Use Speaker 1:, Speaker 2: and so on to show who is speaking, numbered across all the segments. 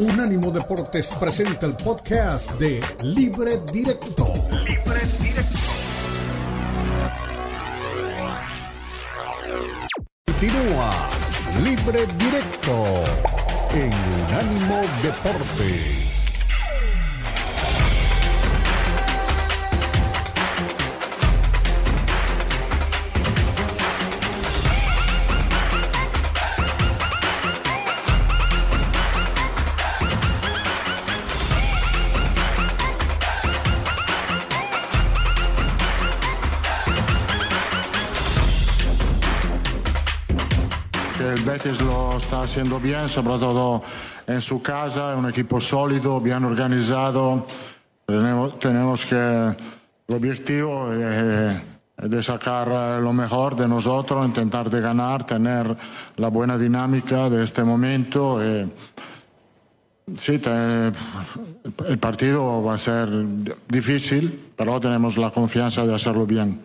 Speaker 1: Unánimo Deportes presenta el podcast de Libre Directo. Libre Directo. Continúa Libre Directo en Unánimo Deportes.
Speaker 2: Betis lo está haciendo bien, sobre todo en su casa, es un equipo sólido, bien organizado. Tenemos, tenemos que, el objetivo es de sacar lo mejor de nosotros, intentar de ganar, tener la buena dinámica de este momento. Eh, sí, el partido va a ser difícil, pero tenemos la confianza de hacerlo bien.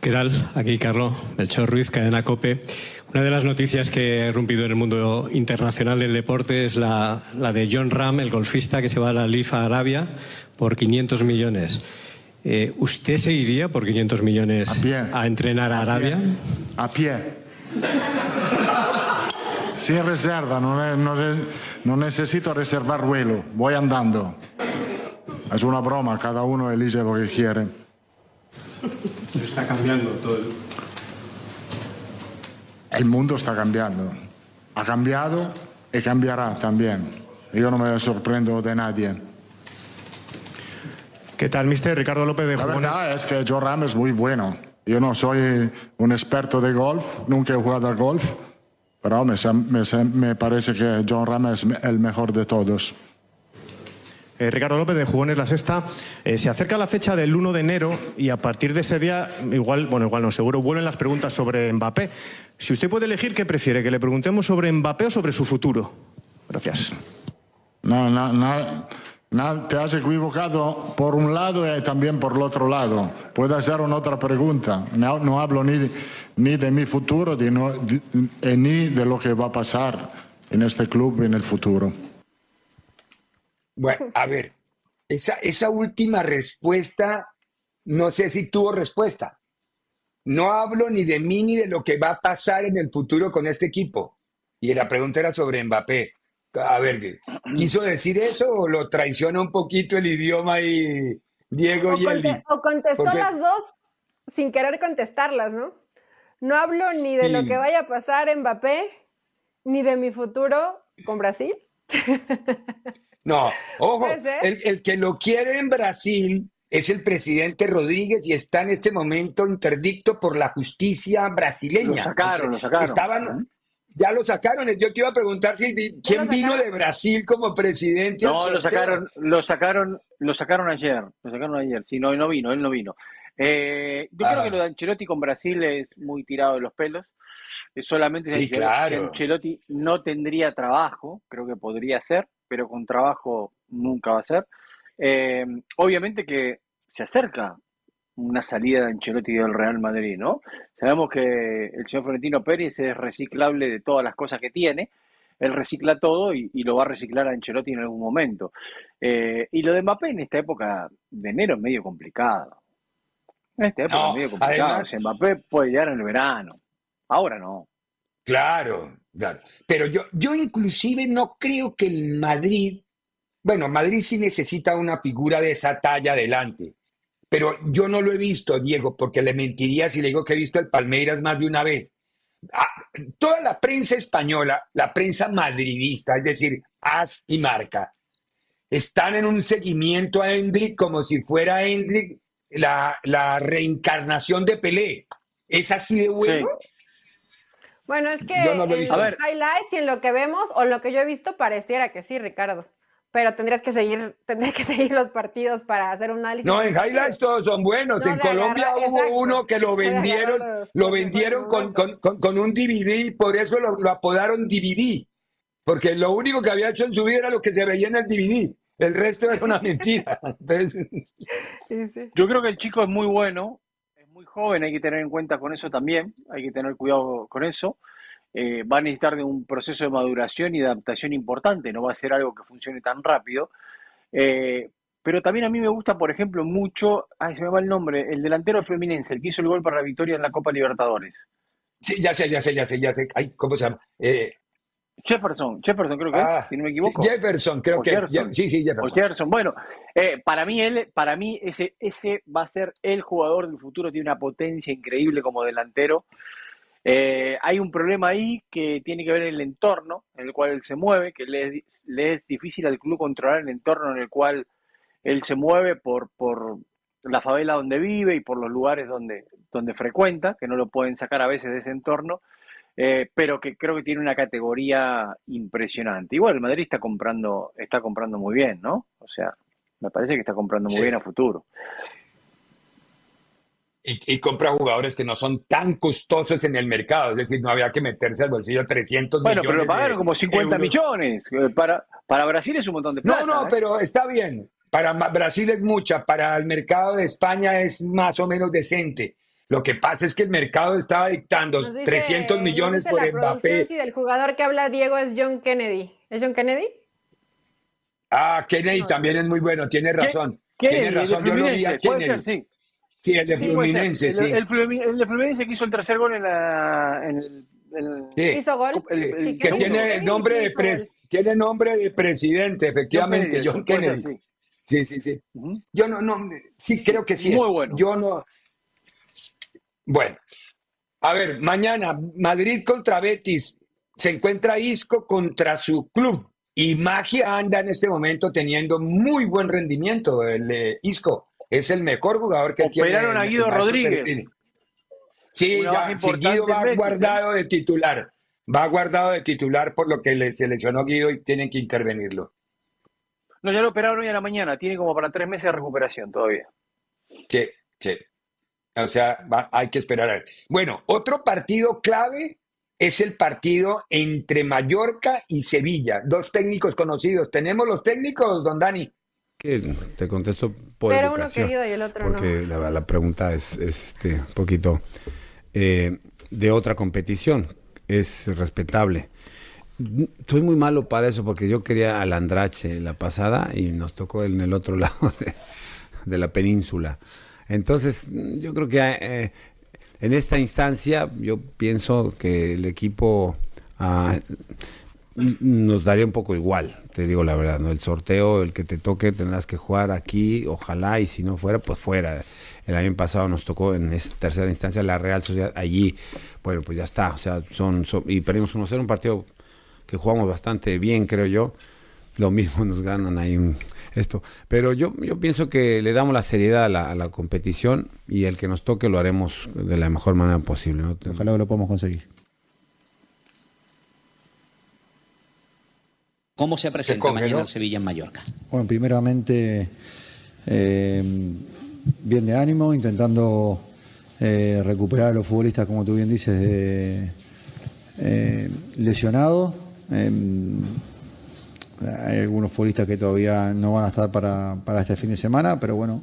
Speaker 3: ¿Qué tal? Aquí Carlos Melchor Ruiz, Cadena Cope. Una de las noticias que ha irrumpido en el mundo internacional del deporte es la, la de John Ram, el golfista que se va a la LIFA Arabia por 500 millones. Eh, ¿Usted se iría por 500 millones a, entrenar a, Arabia?
Speaker 2: A pie. Sin reserva, no, no, no necesito reservar vuelo, voy andando. Es una broma, cada uno elige lo que quiere.
Speaker 3: Está cambiando todo.
Speaker 2: El mundo está cambiando. Ha cambiado y cambiará también. Yo no me sorprendo de nadie.
Speaker 4: ¿Qué tal, mister? Ricardo López de
Speaker 2: La
Speaker 4: Jugones.
Speaker 2: verdad es que Joe Ram es muy bueno. Yo no soy un experto de golf, nunca he jugado a golf, pero me, me, me parece que John Ram es el mejor de todos.
Speaker 4: Eh, Ricardo López de Jugones La Sexta. Eh, se acerca la fecha del 1 de enero y a partir de ese día, igual, bueno, igual no, seguro vuelven las preguntas sobre Mbappé. Si usted puede elegir, ¿qué prefiere? ¿Que le preguntemos sobre Mbappé o sobre su futuro? Gracias.
Speaker 2: No, no, no. no te has equivocado por un lado y también por el otro lado. Puede hacer una otra pregunta. No, no hablo ni de, ni de mi futuro de de, ni de lo que va a pasar en este club en el futuro.
Speaker 5: Bueno, a ver, esa, esa última respuesta, no sé si tuvo respuesta. No hablo ni de mí ni de lo que va a pasar en el futuro con este equipo. Y la pregunta era sobre Mbappé. A ver, ¿quiso decir eso o lo traiciona un poquito el idioma y Diego
Speaker 6: o
Speaker 5: y el...
Speaker 6: conte- O contestó
Speaker 5: Porque-
Speaker 6: las dos sin querer contestarlas, ¿no? No hablo ni de lo
Speaker 5: Sí.
Speaker 6: que vaya a pasar Mbappé, ni de mi futuro con Brasil.
Speaker 5: No, ojo, el, el que lo quiere en Brasil es el presidente Rodríguez y está en este momento interdicto por la justicia brasileña.
Speaker 7: Lo sacaron, lo sacaron.
Speaker 5: Estaban, ya lo sacaron. Yo te iba a preguntar si quién vino de Brasil como presidente.
Speaker 7: No, lo sacaron, lo sacaron, lo sacaron ayer, lo sacaron ayer. Sí, no, no vino, él no vino. Eh, yo
Speaker 5: Ah.
Speaker 7: creo que lo de Ancelotti con Brasil es muy tirado de los pelos. Eh, Solamente
Speaker 5: Sí,
Speaker 7: Ancelotti-
Speaker 5: claro.
Speaker 7: Ancelotti no tendría trabajo, creo que podría ser, pero con trabajo nunca va a ser. Eh, obviamente que se acerca una salida de Ancelotti del Real Madrid, ¿no? Sabemos que el señor Florentino Pérez es reciclable de todas las cosas que tiene, él recicla todo y, y lo va a reciclar a Ancelotti en algún momento. Eh, y lo de Mbappé en esta época de enero es medio complicado. En esta época
Speaker 5: No,
Speaker 7: es medio complicado.
Speaker 5: además-
Speaker 7: Mbappé puede llegar en el verano. Ahora no.
Speaker 5: Claro, Pero yo, yo inclusive no creo que el Madrid, bueno, Madrid sí necesita una figura de esa talla adelante, pero yo no lo he visto, Diego, porque le mentiría si le digo que he visto el Palmeiras más de una vez. Ah, toda la prensa española, la prensa madridista, es decir, AS y Marca, están en un seguimiento a Hendrik como si fuera Hendrik la, la reencarnación de Pelé. ¿Es así de bueno?
Speaker 6: Bueno, es que
Speaker 5: no lo
Speaker 6: en
Speaker 5: visto.
Speaker 6: los highlights y en lo que vemos o lo que yo he visto pareciera que sí, Ricardo. Pero tendrías que seguir, tendrías que seguir los partidos para hacer un análisis.
Speaker 5: No, en highlights todos son buenos.
Speaker 6: No,
Speaker 5: en Colombia
Speaker 6: agarrar-
Speaker 5: hubo
Speaker 6: exacto.
Speaker 5: uno que lo vendieron, lo
Speaker 6: con-
Speaker 5: vendieron
Speaker 6: con
Speaker 5: con, con- con un DVD y por eso lo, lo apodaron DVD. Porque lo único que había hecho en su vida era lo que se veía en el DVD. El resto era una mentira. Entonces,
Speaker 6: Sí, sí.
Speaker 7: Yo creo que el chico es muy bueno, muy joven, hay que tener en cuenta con eso también, hay que tener cuidado con eso. eh, va a necesitar de un proceso de maduración y de adaptación importante, no va a ser algo que funcione tan rápido. Eh, pero también a mí me gusta, por ejemplo, mucho, ay, se me va el nombre, el delantero Fluminense, el que hizo el gol para la victoria en la Copa Libertadores.
Speaker 5: Sí, ya sé, ya sé, ya sé, ya sé. ¿Cómo se llama? Eh,
Speaker 7: Jefferson, Jefferson creo que
Speaker 5: ah,
Speaker 7: es, si no me equivoco.
Speaker 5: Jefferson, creo
Speaker 7: O
Speaker 5: que
Speaker 7: Gerson.
Speaker 5: sí, sí, Jefferson.
Speaker 7: O. Bueno, eh, para mí él, para mí ese, ese va a ser el jugador del futuro, tiene una potencia increíble como delantero. Eh, hay un problema ahí que tiene que ver el entorno en el cual él se mueve, que le es, le es difícil al club controlar el entorno en el cual él se mueve por, por la favela donde vive y por los lugares donde, donde frecuenta, que no lo pueden sacar a veces de ese entorno, eh, pero que creo que tiene una categoría impresionante. Igual el Madrid está comprando, está comprando muy bien, ¿no? O sea, me parece que está comprando muy
Speaker 5: Sí.
Speaker 7: bien a futuro.
Speaker 5: Y, y compra jugadores que no son tan costosos en el mercado, es decir, no había que meterse al bolsillo 300
Speaker 7: Bueno,
Speaker 5: millones
Speaker 7: pero le pagaron como 50
Speaker 5: euros.
Speaker 7: millones. Eh, Para, para Brasil es un montón de plata.
Speaker 5: No, no,
Speaker 7: ¿eh?
Speaker 5: pero está bien. Para Brasil es mucha, para el mercado de España es más o menos decente. Lo que pasa es que el mercado estaba dictando
Speaker 6: dice-
Speaker 5: 300
Speaker 6: nos
Speaker 5: millones por
Speaker 6: la
Speaker 5: Mbappé.
Speaker 6: si del jugador que habla Diego es John Kennedy. ¿Es John Kennedy?
Speaker 5: Ah, Kennedy también es muy bueno, tiene razón.
Speaker 7: ¿Quién
Speaker 5: Tiene razón, yo lo vi a Kennedy.
Speaker 7: ser, sí.
Speaker 5: Sí, el de
Speaker 7: Sí.
Speaker 5: Fluminense,
Speaker 7: El,
Speaker 5: sí.
Speaker 7: el de Fluminense que hizo el tercer gol en, la, en el,
Speaker 5: Sí.
Speaker 6: ¿Hizo gol?
Speaker 7: el- el-
Speaker 6: Sí,
Speaker 5: que tiene nombre de pres- tiene nombre de presidente, efectivamente,
Speaker 7: John
Speaker 5: John
Speaker 7: Kennedy,
Speaker 5: Sí, sí, sí. Yo no, no, sí creo que sí.
Speaker 7: Muy
Speaker 5: es.
Speaker 7: bueno.
Speaker 5: Yo no. Bueno, a ver, mañana Madrid contra Betis. Se encuentra Isco contra su club. Y Magia anda en este momento teniendo muy buen rendimiento. El eh, Isco es el mejor jugador que tiene.
Speaker 7: Operaron a
Speaker 5: el- el
Speaker 7: Guido Rodríguez.
Speaker 5: Sí, ya, Guido va
Speaker 7: Betis, ¿eh?
Speaker 5: guardado de titular. Va guardado de titular por lo que le seleccionó Guido y tienen que intervenirlo.
Speaker 7: No, ya lo operaron hoy a la mañana. Tiene como para tres meses de recuperación todavía.
Speaker 5: Sí, sí. O sea, va- hay que esperar a ver. Bueno, otro partido clave es el partido entre Mallorca y Sevilla. Dos técnicos conocidos. ¿Tenemos los técnicos, don Dani?
Speaker 8: Que te contesto por
Speaker 6: Pero uno querido y el otro
Speaker 8: porque la, la pregunta es, es, este, un poquito eh, de otra competición, es respetable. Soy muy malo para eso porque yo quería al Andrache la pasada y nos tocó en el otro lado de, de la península. Entonces, yo creo que eh, en esta instancia yo pienso que el equipo ah, nos daría un poco igual, te digo la verdad, ¿no? El sorteo, el que te toque, tendrás que jugar aquí, ojalá, y si no fuera, pues fuera. El año pasado nos tocó en esta tercera instancia la Real Sociedad allí, bueno, pues ya está, o sea, son, son- y perdimos 1-0, un partido que jugamos bastante bien, creo yo. Lo mismo nos ganan ahí un, esto. Pero yo, yo pienso que le damos la seriedad a la, a la competición y el que nos toque lo haremos de la mejor manera posible. ¿no?
Speaker 9: Ojalá que lo podamos conseguir.
Speaker 10: ¿Cómo se presenta mañana el Sevilla en Mallorca?
Speaker 9: Bueno, primeramente, eh, bien de ánimo, intentando eh, recuperar a los futbolistas, como tú bien dices, de, eh, lesionados. Hay algunos futbolistas que todavía no van a estar para, para este fin de semana, pero bueno,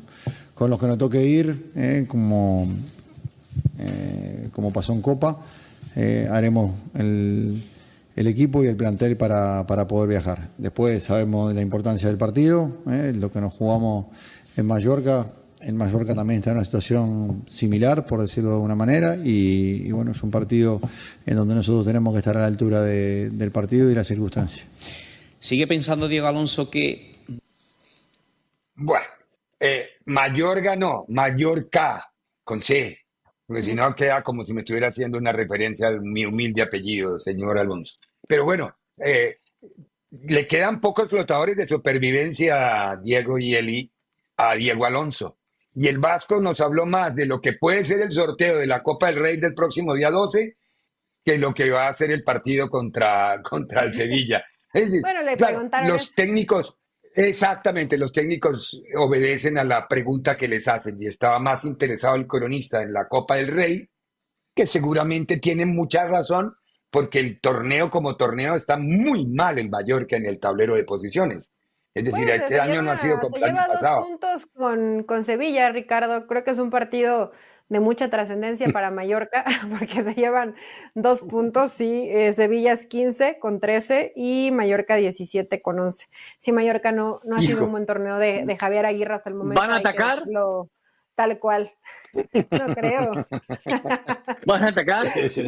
Speaker 9: con los que nos toque ir, eh, como, eh, como pasó en Copa, eh, haremos el, el equipo y el plantel para, para poder viajar. Después sabemos la importancia del partido, lo que nos jugamos en Mallorca. En Mallorca también está en una situación similar, por decirlo de alguna manera, y, bueno, es un partido en donde nosotros tenemos que estar a la altura de- del partido y las circunstancias.
Speaker 10: ¿Sigue pensando Diego Alonso que
Speaker 5: Bueno, eh, Mayorga no, Mallorca, con C. Porque si no queda como si me estuviera haciendo una referencia a mi humilde apellido, señor Alonso. Pero bueno, eh, le quedan pocos flotadores de supervivencia a Diego y Eli, a Diego Alonso. Y el Vasco nos habló más de lo que puede ser el sorteo de la Copa del Rey del próximo día 12 que lo que va a ser el partido contra, contra el Sevilla. Es decir,
Speaker 6: Bueno, le
Speaker 5: claro,
Speaker 6: preguntaron
Speaker 5: los técnicos, exactamente, los técnicos obedecen a la pregunta que les hacen y estaba más interesado el cronista en la Copa del Rey, que seguramente tiene mucha razón porque el torneo como torneo está muy mal en Mallorca en el tablero de posiciones. Es decir,
Speaker 6: Pues,
Speaker 5: este año no ha sido como el año
Speaker 6: dos
Speaker 5: pasado.
Speaker 6: puntos con, con Sevilla, Ricardo. Creo que es un partido de mucha trascendencia para Mallorca, porque se llevan dos puntos, sí, eh, Sevilla es 15 con 13 y Mallorca 17 con 11. Sí, Mallorca no, no ha sido un buen torneo de, de Javier Aguirre hasta el momento.
Speaker 7: ¿Van a atacar?
Speaker 6: Tal cual. No creo.
Speaker 7: ¿Van a atacar? ¿Sí?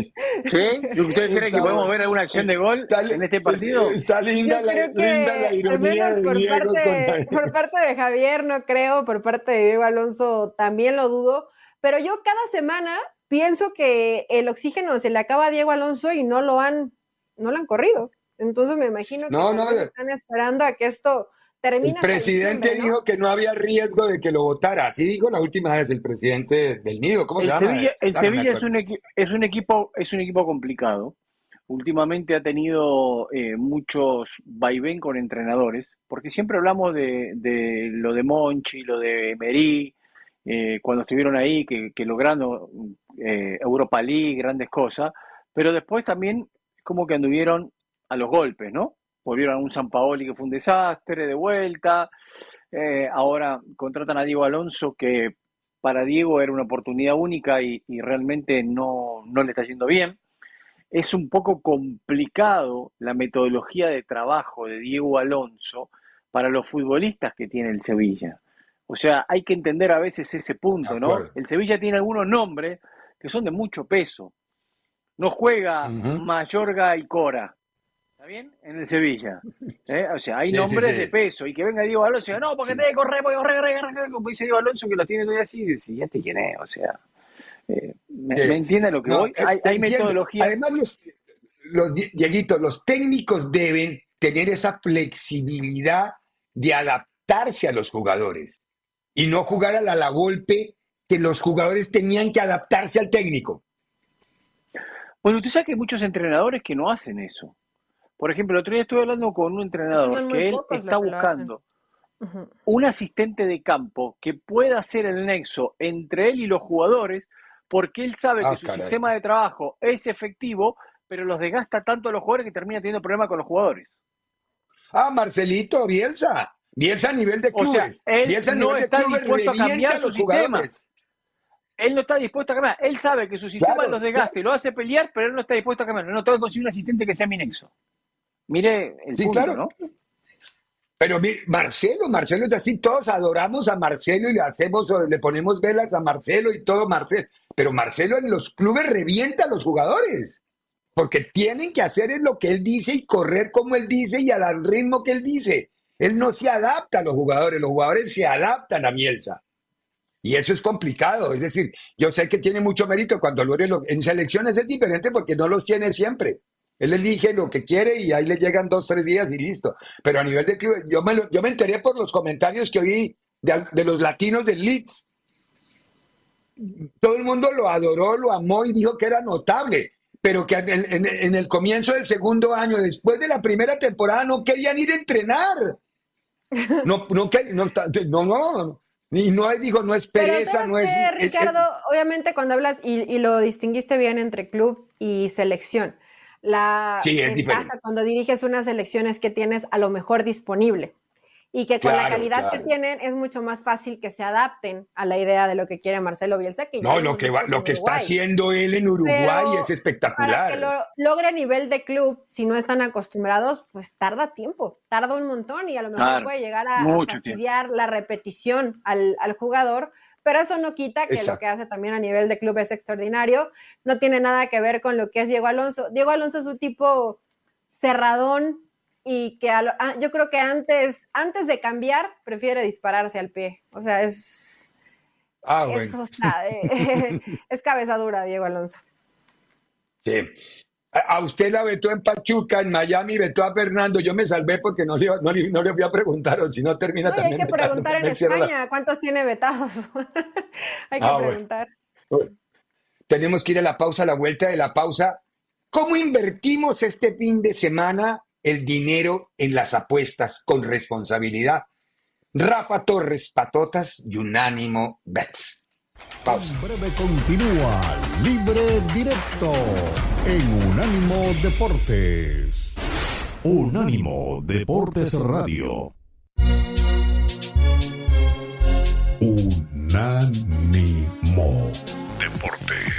Speaker 7: ¿Ustedes creen que podemos ver alguna acción de gol en este partido?
Speaker 5: Está linda,
Speaker 6: Yo
Speaker 5: la, linda la
Speaker 6: al
Speaker 5: ironía de
Speaker 6: por
Speaker 5: Diego
Speaker 6: parte,
Speaker 5: con-
Speaker 6: por parte de Javier no creo, por parte de Diego Alonso también lo dudo, pero yo cada semana pienso que el oxígeno se le acaba a Diego Alonso y no lo han, no lo han corrido. Entonces me imagino que
Speaker 5: No, de-
Speaker 6: están esperando a que esto termine.
Speaker 5: El presidente dijo que no había riesgo de que lo votara. Así dijo la última vez el presidente del Nido. ¿Cómo
Speaker 7: El
Speaker 5: se llama?
Speaker 7: Sevilla, el
Speaker 5: Claro, me
Speaker 7: Sevilla es, un es un equipo es un equipo complicado. Últimamente ha tenido eh, muchos vaivén con entrenadores, porque siempre hablamos de, de lo de Monchi, lo de Emery, eh, cuando estuvieron ahí, que, que logrando eh, Europa League, grandes cosas, pero después también como que anduvieron a los golpes, ¿no? Volvieron a un San Paoli que fue un desastre de vuelta, eh, ahora contratan a Diego Alonso que para Diego era una oportunidad única y, y realmente no, no le está yendo bien. Es un poco complicado la metodología de trabajo de Diego Alonso para los futbolistas que tiene el Sevilla. O sea, hay que entender a veces ese punto, ¿no? El Sevilla tiene algunos nombres que son de mucho peso. No juega
Speaker 5: Ujú.
Speaker 7: Mayorga y Cora. ¿Está bien? En el Sevilla. ¿Eh? O sea, hay
Speaker 5: Sí,
Speaker 7: nombres
Speaker 5: sí.
Speaker 7: de peso. Y que venga Diego Alonso y diga, no, porque tenés que correr, porque correr, correr, correr, como dice Diego Alonso, que lo tiene todavía así. Y dice, ¿y este quién es? O sea, eh, ¿me, me entiende lo que
Speaker 5: No,
Speaker 7: voy?
Speaker 5: eh,
Speaker 7: Hay, hay metodología.
Speaker 5: Además, los, los Die- Dieguito, los técnicos deben tener esa flexibilidad de adaptarse a los jugadores y no jugar a la, la golpe que los jugadores tenían que adaptarse al técnico.
Speaker 7: Bueno, usted sabe que hay muchos entrenadores que no hacen eso. Por ejemplo, el otro día estuve hablando con un entrenador que él está buscando un asistente de campo que pueda hacer el nexo entre él y los jugadores, porque él sabe
Speaker 5: Ah,
Speaker 7: que su
Speaker 5: caray.
Speaker 7: sistema de trabajo es efectivo, pero los desgasta tanto a los jugadores que termina teniendo problemas con los jugadores.
Speaker 5: Ah, Marcelito, Bielsa. Bielsa a nivel de
Speaker 7: O sea,
Speaker 5: clubes.
Speaker 7: él
Speaker 5: Bielsa a
Speaker 7: no
Speaker 5: nivel de
Speaker 7: está
Speaker 5: clubes
Speaker 7: dispuesto a cambiar
Speaker 5: los jugadores.
Speaker 7: Él no está dispuesto a cambiar. Él sabe que su sistema
Speaker 5: Claro,
Speaker 7: los desgasta y lo hace pelear, pero él no está dispuesto a cambiar. No tengo que conseguir un asistente que sea mi nexo. Mire el
Speaker 5: Sí,
Speaker 7: punto,
Speaker 5: claro.
Speaker 7: ¿no?
Speaker 5: Pero mi- Marcelo, Marcelo es así, todos adoramos a Marcelo y le hacemos, o le ponemos velas a Marcelo y todo Marcelo. Pero Marcelo en los clubes revienta a los jugadores. Porque tienen que hacer es lo que él dice y correr como él dice y al ritmo que él dice. Él no se adapta a los jugadores, los jugadores se adaptan a Bielsa. Y eso es complicado. Es decir, yo sé que tiene mucho mérito cuando lo en selecciones es diferente porque no los tiene siempre. Él elige lo que quiere y ahí le llegan dos, tres días y listo. Pero a nivel de club, yo me, lo- yo me enteré por los comentarios que oí de, los latinos del Leeds. Todo el mundo lo adoró, lo amó y dijo que era notable. Pero que en el comienzo del segundo año, después de la primera temporada, no querían ir a entrenar. No, no, que- no, no, no. Y no es, digo, no es
Speaker 6: Pero
Speaker 5: pereza,
Speaker 6: ¿sabes
Speaker 5: no es, es-
Speaker 6: Ricardo, obviamente cuando hablas, y, y lo distinguiste bien entre club y selección, la
Speaker 5: Sí, es
Speaker 6: ventaja
Speaker 5: diferente.
Speaker 6: cuando diriges una selección es que tienes a lo mejor disponible y que con la
Speaker 5: Claro,
Speaker 6: calidad que
Speaker 5: claro.
Speaker 6: tienen es mucho más fácil que se adapten a la idea de lo que quiere Marcelo Bielsa. Que
Speaker 5: No, lo que, va- lo que está
Speaker 6: Uruguay.
Speaker 5: haciendo él en Uruguay
Speaker 6: Pero
Speaker 5: es espectacular.
Speaker 6: Para que lo logre a nivel de club, si no están acostumbrados, pues tarda tiempo, tarda un montón y a lo mejor
Speaker 7: Claro,
Speaker 6: puede llegar a, fastidiar la repetición al, al jugador, pero eso no quita que lo
Speaker 5: Exacto.
Speaker 6: que hace también a nivel de club es extraordinario. No tiene nada que ver con lo que es Diego Alonso. Diego Alonso es un tipo cerradón y que a lo- ah, yo creo que antes, antes de cambiar prefiere dispararse al pie. O sea, es,
Speaker 5: Ah,
Speaker 6: es,
Speaker 5: bueno.
Speaker 6: o sea, eh, es cabeza dura Diego Alonso.
Speaker 5: Sí. A a usted la vetó en Pachuca, en Miami, vetó a Fernando. Yo me salvé porque no le, no le, no le voy a preguntar, o si no termina
Speaker 6: No, y hay
Speaker 5: también.
Speaker 6: que preguntar en
Speaker 5: la-
Speaker 6: España cuántos tiene vetados. hay que
Speaker 5: Ah, bueno.
Speaker 6: preguntar.
Speaker 5: Tenemos que ir a la pausa, a la vuelta de la pausa. ¿Cómo invertimos este fin de semana el dinero en las apuestas con responsabilidad? Rafa Torres, Patotas y Unánimo Bets. Pausa.
Speaker 1: En breve continúa Libre Directo en Unánimo Deportes.
Speaker 11: Unánimo Deportes Radio.
Speaker 1: Unánimo. Deportes.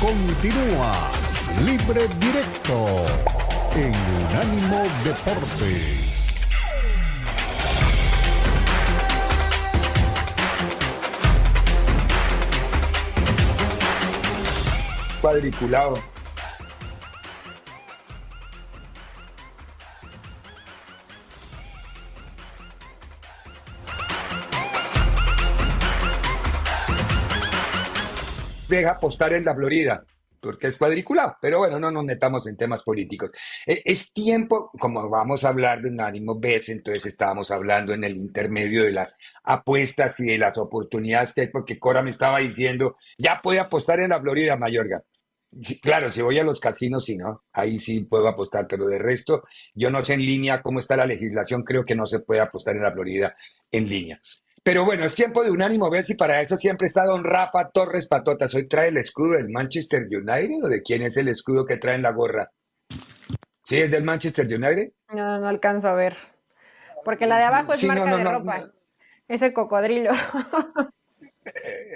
Speaker 1: Continúa Libre Directo en Unánimo Deportes.
Speaker 5: Cuadriculado. Deja apostar en la Florida, porque es cuadriculado. Pero bueno, no nos metamos en temas políticos. Eh, Es tiempo, como vamos a hablar de un ánimo Bets, entonces estábamos hablando en el intermedio de las apuestas y de las oportunidades que hay, porque Cora me estaba diciendo, ya puede apostar en la Florida, Mayorga. Claro, si voy a los casinos, sí, ¿no? Ahí sí puedo apostar, pero de resto, yo no sé en línea cómo está la legislación, creo que no se puede apostar en la Florida en línea. Pero bueno, es tiempo de unánimo ver si para eso siempre está don Rafa Torres Patotas. Hoy trae el escudo del Manchester United o de quién es el escudo que trae en la gorra. ¿Sí es del Manchester United?
Speaker 6: No, no alcanzo a ver. Porque la de abajo es
Speaker 5: Sí,
Speaker 6: marca
Speaker 5: no,
Speaker 6: de
Speaker 5: no,
Speaker 6: ropa. Ese cocodrilo.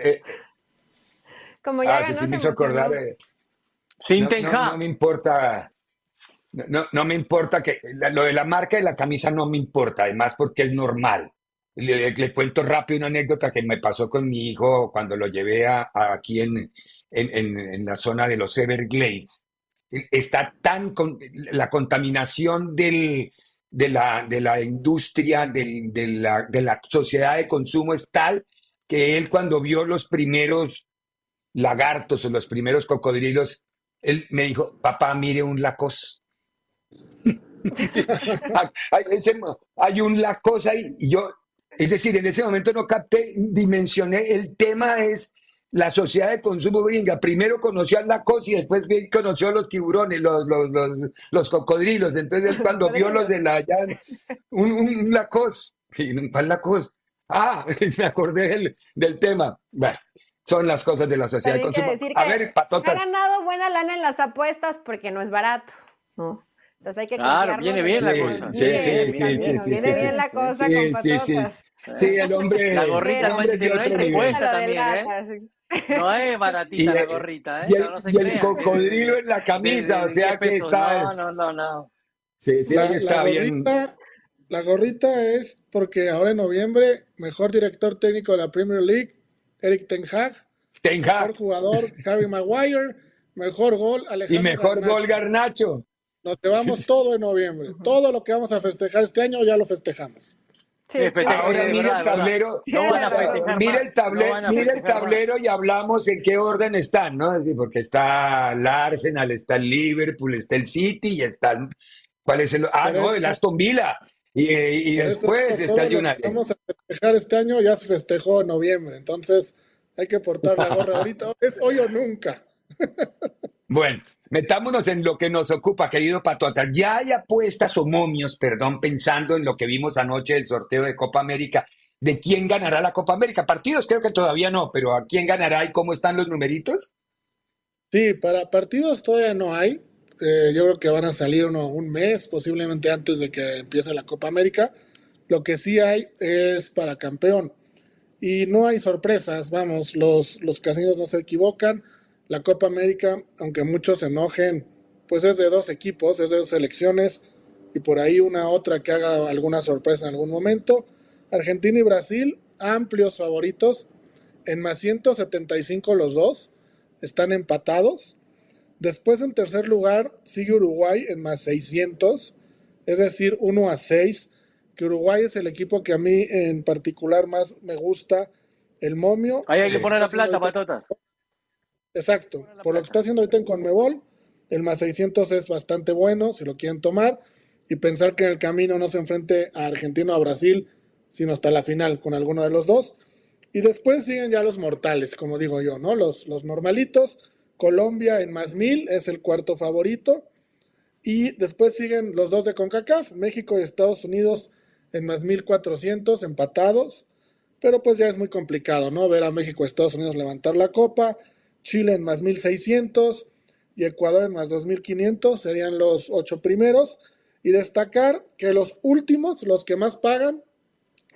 Speaker 5: Eh,
Speaker 6: Como ya
Speaker 5: ah,
Speaker 6: ganó,
Speaker 5: sí me
Speaker 6: se
Speaker 5: hizo acordar.
Speaker 6: emocionó.
Speaker 5: eh,
Speaker 7: Sin
Speaker 5: no, me importa. No, no, no me importa que la- lo de la marca de la camisa no me importa, además porque es normal. Le, le cuento rápido una anécdota que me pasó con mi hijo cuando lo llevé a, a aquí en, en, en- en la zona de los Everglades. Está tan con, la contaminación del, de, la, de la industria, del- de, la, de la sociedad de consumo es tal que él cuando vio los primeros lagartos o los primeros cocodrilos, él me dijo, papá, mire un lacos. hay, ese- hay un lacos ahí. Y yo, es decir, en ese momento no capté, dimensioné, el tema es la sociedad de consumo gringa. Primero conoció al lacos y después conoció los tiburones, los, los, los, los cocodrilos. Entonces él cuando vio los de la, ya, un, un lacos, sí, ¿cuál lacos? Ah, me acordé del, del tema. Bueno, son las cosas de la sociedad
Speaker 6: Pero
Speaker 5: de consumo.
Speaker 6: decir
Speaker 5: A ver,
Speaker 6: ha
Speaker 5: patota.
Speaker 6: ganado buena lana en las apuestas porque no es barato, ¿no? Entonces hay que
Speaker 7: Claro, viene
Speaker 6: en
Speaker 7: bien la cosa.
Speaker 5: Sí, sí, sí, sí, sí,
Speaker 6: viene bien la cosa
Speaker 5: Sí,
Speaker 6: con
Speaker 5: sí, sí.
Speaker 6: patotas.
Speaker 5: Sí, el hombre.
Speaker 7: La gorrita
Speaker 5: el hombre de otro nivel.
Speaker 7: cuesta también, ¿eh? No es
Speaker 5: Y,
Speaker 7: baratita la gorrita, ¿eh?
Speaker 5: y el,
Speaker 7: No, no
Speaker 5: y el cocodrilo en la camisa,
Speaker 7: de
Speaker 5: o sea
Speaker 7: 10
Speaker 5: que está.
Speaker 7: No, no, no, no.
Speaker 5: Sí, sí,
Speaker 12: La,
Speaker 5: ahí
Speaker 12: la
Speaker 5: está bien.
Speaker 12: gorrita, la gorrita es porque ahora en noviembre, mejor director técnico de la Premier League, Eric Ten Hag,
Speaker 5: Ten
Speaker 12: mejor
Speaker 5: Hag.
Speaker 12: jugador, Harry Maguire, mejor gol,
Speaker 5: Y
Speaker 12: Alejandro
Speaker 5: mejor
Speaker 12: Garnacho.
Speaker 5: gol Garnacho.
Speaker 12: Nos llevamos todo en noviembre. Todo lo que vamos a festejar este año ya lo festejamos.
Speaker 6: Sí,
Speaker 5: Ahora mira el tablero. Mira el, table-
Speaker 7: no van a
Speaker 5: mira el tablero y hablamos en qué orden están, ¿no? Porque está el Arsenal, está el Liverpool, está el City y está el- ¿Cuál es el? Ah, no, el Aston Villa. Y, después está el United.
Speaker 12: vamos a festejar este año ya se festejó en noviembre. Entonces hay que portar la gorra ahorita. Es hoy o nunca.
Speaker 5: Bueno, metámonos en lo que nos ocupa, querido Patota. Ya hay apuestas o momios, perdón, pensando en lo que vimos anoche del sorteo de Copa América, de quién ganará la Copa América. Partidos creo que todavía no, pero ¿a quién ganará y cómo están los numeritos?
Speaker 12: Sí, para partidos todavía no hay. Eh, yo creo que van a salir uno, un mes, posiblemente antes de que empiece la Copa América. Lo que sí hay es para campeón. Y no hay sorpresas, vamos, los, los casinos no se equivocan. La Copa América, aunque muchos se enojen, pues es de dos equipos, es de dos selecciones y por ahí una otra que haga alguna sorpresa en algún momento. Argentina y Brasil, amplios favoritos, en más 175 los dos, están empatados. Después en tercer lugar sigue Uruguay en más 600, es decir, 1 a 6, que Uruguay es el equipo que a mí en particular más me gusta, el momio.
Speaker 7: Ahí hay que poner la plata,
Speaker 12: ahorita-
Speaker 7: patota.
Speaker 12: Exacto, por lo que está haciendo ahorita en Conmebol, el más 600 es bastante bueno, si lo quieren tomar, y pensar que en el camino no se enfrente a Argentina o a Brasil, sino hasta la final con alguno de los dos. Y después siguen ya los mortales, como digo yo, ¿no? Los, los normalitos. Colombia en más mil es el cuarto favorito. Y después siguen los dos de CONCACAF, México y Estados Unidos en más 1400 empatados. Pero pues ya es muy complicado, ¿no? Ver a México y Estados Unidos levantar la copa. Chile en más 1600 y Ecuador en más 2500 serían los ocho primeros. Y destacar que los últimos, los que más pagan,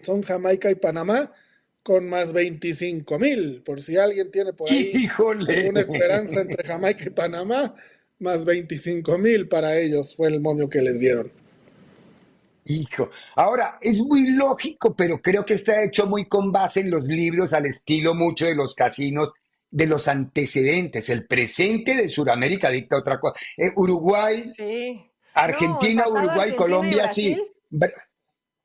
Speaker 12: son Jamaica y Panamá con más 25 mil. Por si alguien tiene por ahí
Speaker 5: Híjole.
Speaker 12: una esperanza entre Jamaica y Panamá, más 25 mil para ellos fue el momio que les dieron.
Speaker 5: Hijo. Ahora, es muy lógico, pero creo que está hecho muy con base en los libros, al estilo mucho de los casinos, de los antecedentes. El presente de Sudamérica dicta otra cosa. Eh, Uruguay,
Speaker 6: Sí.
Speaker 5: Argentina,
Speaker 6: No,
Speaker 5: Uruguay,
Speaker 6: Argentina
Speaker 5: Colombia, sí. Bra-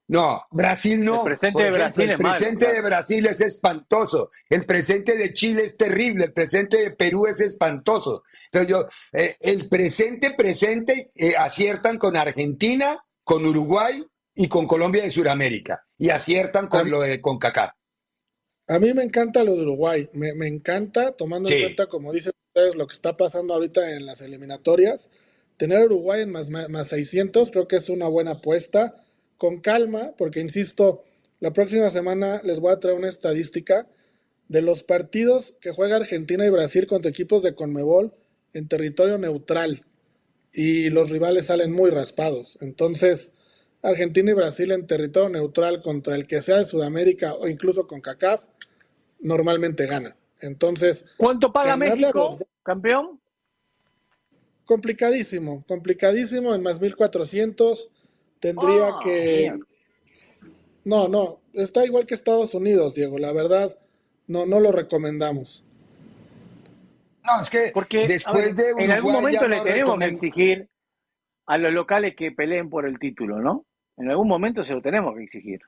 Speaker 5: No, Brasil no.
Speaker 7: El presente
Speaker 5: Por
Speaker 7: de
Speaker 5: ejemplo,
Speaker 7: Brasil
Speaker 5: el
Speaker 7: es malo,
Speaker 5: presente
Speaker 7: claro.
Speaker 5: de Brasil es espantoso. El presente de Chile es terrible. El presente de Perú es espantoso. Pero yo, eh, el presente, presente, eh, aciertan con Argentina, con Uruguay y con Colombia de Sudamérica. Y aciertan con lo de CONCACAF.
Speaker 12: A mí me encanta lo de Uruguay, me, me encanta, tomando en cuenta, como dicen ustedes, lo que está pasando ahorita en las eliminatorias. Tener a Uruguay en más, más, más 600 creo que es una buena apuesta. Con calma, porque insisto, la próxima semana les voy a traer una estadística de los partidos que juega Argentina y Brasil contra equipos de Conmebol en territorio neutral. Y los rivales salen muy raspados. Entonces, Argentina y Brasil en territorio neutral contra el que sea de Sudamérica o incluso con CACAF, normalmente gana. Entonces,
Speaker 7: ¿Cuánto paga México,
Speaker 12: los
Speaker 7: campeón?
Speaker 12: complicadísimo, complicadísimo, en más 1400 tendría
Speaker 7: Ah,
Speaker 12: que... No, no, está igual que Estados Unidos, Diego, la verdad, no, no lo recomendamos.
Speaker 5: No, es que
Speaker 7: Porque
Speaker 5: después
Speaker 7: ver,
Speaker 5: de
Speaker 7: en algún momento le tenemos que exigir a los locales que peleen por el título, ¿no? En algún momento se lo tenemos que exigir.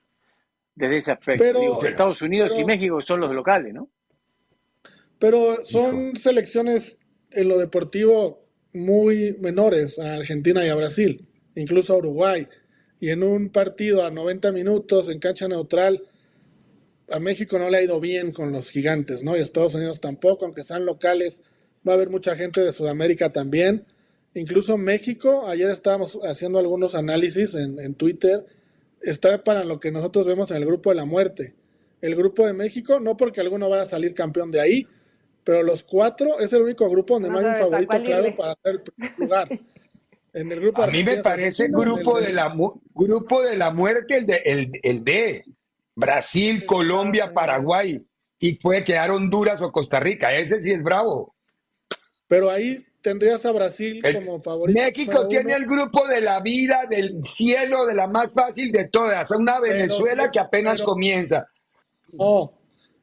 Speaker 7: Desde ese aspecto.
Speaker 12: Pero-
Speaker 7: Digo,
Speaker 12: pero-
Speaker 7: Estados Unidos y México son los locales, ¿no?
Speaker 12: Pero son selecciones en lo deportivo muy menores a Argentina y a Brasil, incluso a Uruguay. Y en un partido a 90 minutos en cancha neutral, a México no le ha ido bien con los gigantes, ¿no? Y a Estados Unidos tampoco, aunque sean locales, va a haber mucha gente de Sudamérica también. Incluso México, ayer estábamos haciendo algunos análisis en, en Twitter, está para lo que nosotros vemos en el grupo de la muerte. El grupo de México, no porque alguno vaya a salir campeón de ahí, pero los cuatro es el único grupo donde no,
Speaker 6: No
Speaker 12: hay un favorito claro para hacer el primer lugar. En el grupo
Speaker 5: A mí me parece grupo de la grupo de la muerte el de el, el de Brasil, Colombia, Paraguay y puede quedar Honduras o Costa Rica. Ese sí es bravo.
Speaker 12: Pero ahí tendrías a Brasil
Speaker 5: El-
Speaker 12: como favorito.
Speaker 5: México tiene
Speaker 12: uno.
Speaker 5: el grupo de la vida, del cielo, de la más fácil de todas. Una Venezuela que apenas
Speaker 12: pero-
Speaker 5: comienza.
Speaker 12: No,